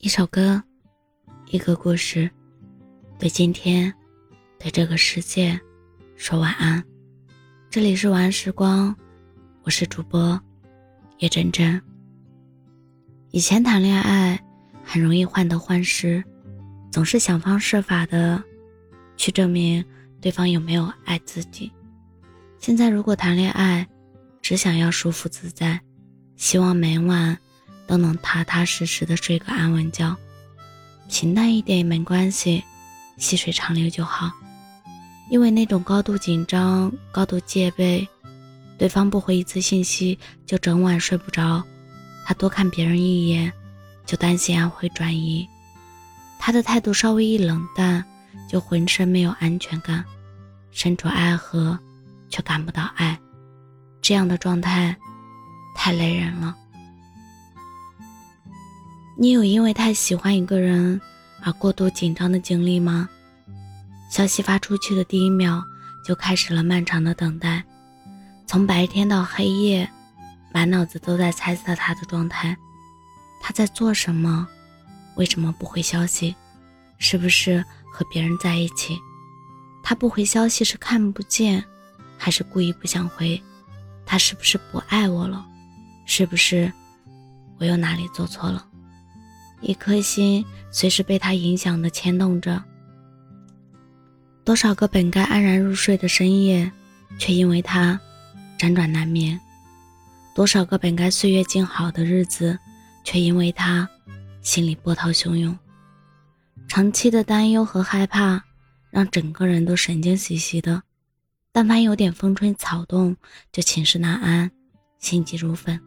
一首歌，一个故事，对今天，对这个世界，说晚安。这里是晚安时光，我是主播叶真真。以前谈恋爱很容易患得患失，总是想方设法的去证明对方有没有爱自己。现在如果谈恋爱，只想要舒服自在，希望每晚。都能踏踏实实的睡个安稳觉，平淡一点也没关系，细水长流就好。因为那种高度紧张、高度戒备，对方不回一次信息就整晚睡不着，他多看别人一眼就担心爱会转移，他的态度稍微一冷淡就浑身没有安全感，身处爱河却感不到爱，这样的状态太累人了。你有因为太喜欢一个人而过度紧张的经历吗？消息发出去的第一秒就开始了漫长的等待，从白天到黑夜，满脑子都在猜测他的状态，他在做什么？为什么不回消息？是不是和别人在一起？他不回消息是看不见，还是故意不想回？他是不是不爱我了？是不是我又哪里做错了？一颗心随时被他影响的牵动着，多少个本该安然入睡的深夜，却因为他辗转难眠；多少个本该岁月静好的日子，却因为他心里波涛汹涌。长期的担忧和害怕，让整个人都神经兮兮的，但凡有点风吹草动，就寝食难安，心急如焚。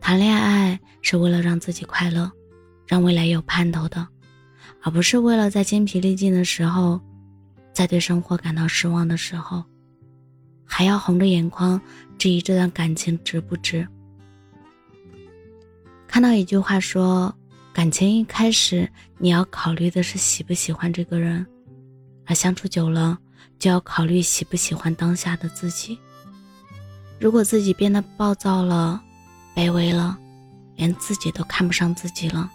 谈恋爱是为了让自己快乐。让未来有盼头的，而不是为了在精疲力尽的时候，在对生活感到失望的时候，还要红着眼眶质疑这段感情值不值。看到一句话说，感情一开始你要考虑的是喜不喜欢这个人，而相处久了就要考虑喜不喜欢当下的自己。如果自己变得暴躁了、卑微了，连自己都看不上自己了。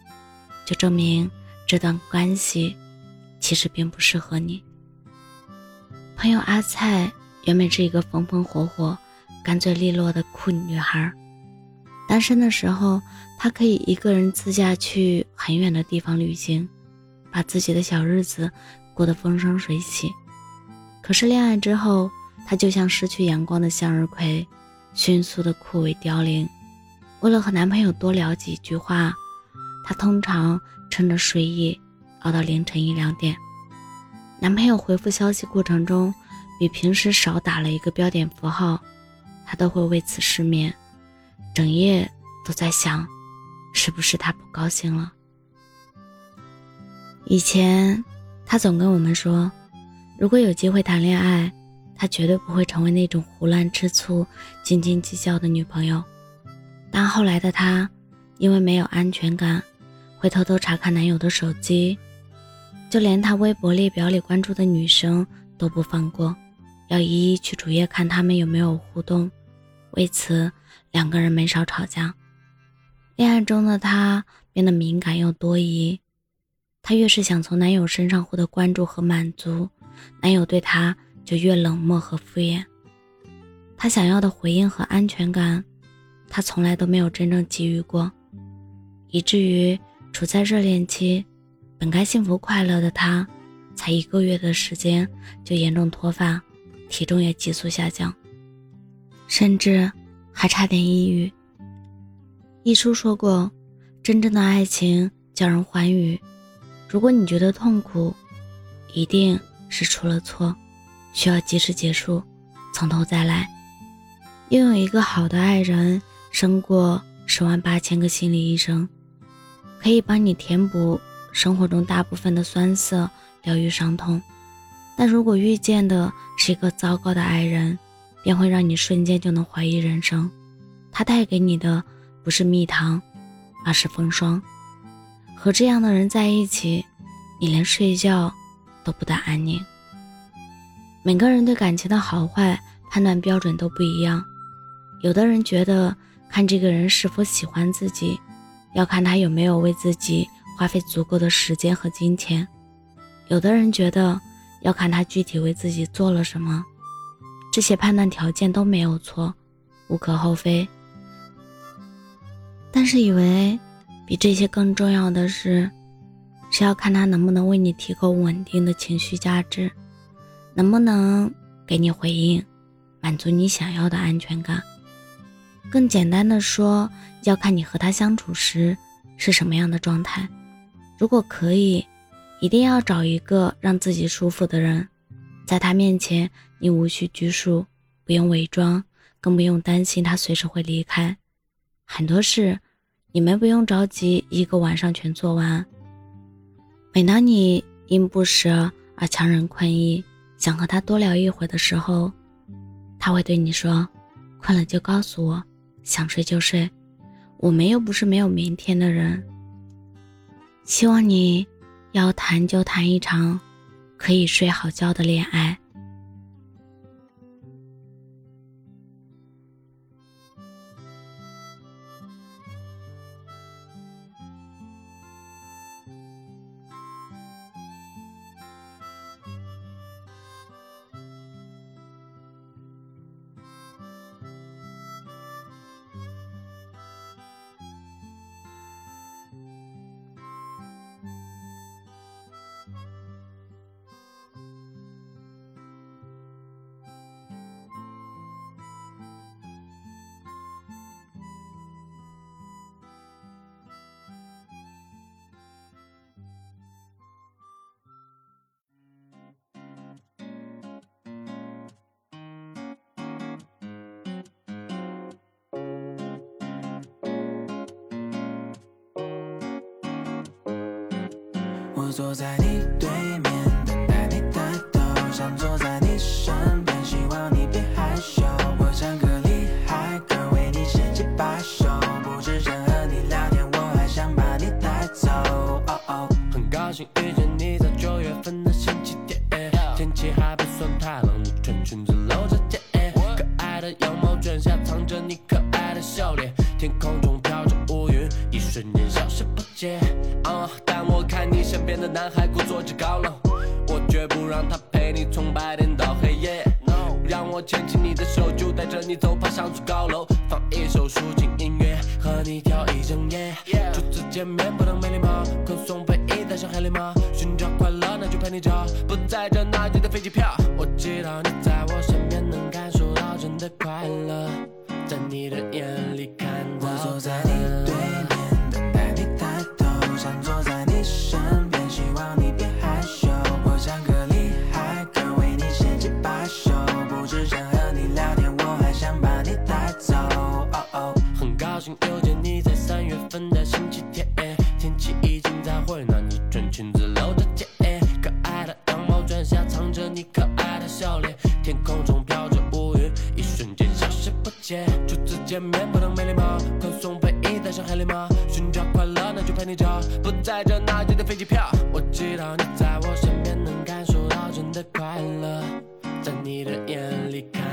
就证明这段关系其实并不适合你。朋友阿菜原本是一个风风火火、干脆利落的酷女孩，单身的时候，她可以一个人自驾去很远的地方旅行，把自己的小日子过得风生水起。可是恋爱之后，她就像失去阳光的向日葵，迅速的枯萎凋零。为了和男朋友多聊几句话。她通常趁着睡意熬到凌晨一两点，男朋友回复消息过程中比平时少打了一个标点符号，她都会为此失眠，整夜都在想，是不是他不高兴了。以前他总跟我们说，如果有机会谈恋爱，他绝对不会成为那种胡乱吃醋、斤斤计较的女朋友。但后来的他，因为没有安全感。会偷偷查看男友的手机，就连他微博列表里关注的女生都不放过，要一一去主页看他们有没有互动。为此，两个人没少吵架。恋爱中的她变得敏感又多疑，她越是想从男友身上获得关注和满足，男友对她就越冷漠和敷衍。她想要的回应和安全感，他从来都没有真正给予过，以至于。处在热恋期，本该幸福快乐的他，才一个月的时间就严重脱发，体重也急速下降，甚至还差点抑郁。一书说过，真正的爱情叫人欢愉。如果你觉得痛苦，一定是出了错，需要及时结束，从头再来。拥有一个好的爱人，胜过十万八千个心理医生。可以帮你填补生活中大部分的酸涩，疗愈伤痛。但如果遇见的是一个糟糕的爱人，便会让你瞬间就能怀疑人生。他带给你的不是蜜糖，而是风霜。和这样的人在一起，你连睡觉都不得安宁。每个人对感情的好坏判断标准都不一样，有的人觉得看这个人是否喜欢自己。要看他有没有为自己花费足够的时间和金钱。有的人觉得要看他具体为自己做了什么，这些判断条件都没有错，无可厚非。但是以为比这些更重要的是，是要看他能不能为你提供稳定的情绪价值，能不能给你回应，满足你想要的安全感。更简单的说，要看你和他相处时是什么样的状态。如果可以，一定要找一个让自己舒服的人，在他面前你无需拘束，不用伪装，更不用担心他随时会离开。很多事，你们不用着急一个晚上全做完。每当你因不舍而强忍困意，想和他多聊一会儿的时候，他会对你说：“困了就告诉我。”想睡就睡，我们又不是没有明天的人。希望你要谈就谈一场可以睡好觉的恋爱。坐在你对面，等待你抬头，想坐在你身边，希望你别害羞。我像个厉害哥，为你牵起把手，不只想和你聊天，我还想把你带走。哦哦，很高兴遇见你，在九月份的星期天，天气还不算太冷，你穿裙子露着肩，可爱的羊毛卷下藏着你可爱的笑脸，天空中飘着，瞬间消失不见。但我看你身边的男孩故作着高冷，我绝不让他陪你从白天到黑夜。让我牵起你的手，就带着你走，爬上座高楼，放一首抒情音乐，和你跳一整夜。初次见面不能没礼貌，歌颂回忆带上海礼帽，寻找快乐那就陪你找，不在这那就的飞机票。我知道你在我身边能感受到真的快乐，在你的眼里看到。我坐在你对面。想坐在你身边，希望你别害羞。我像个厉害哥，为你献计把手，不只想和你聊天，我还想把你带走。哦哦，很高兴。又见你在三月份的星期天，天气已经在回暖，你穿裙子露着肩，可爱的羊毛卷下藏着你可爱的笑脸，天空中飘着乌云，一瞬间消失不见。初次见面不能没礼貌，宽松背衣带上海礼帽，陪你找。不在这，那就得飞机票。我知道你在我身边，能感受到真的快乐，在你的眼里看。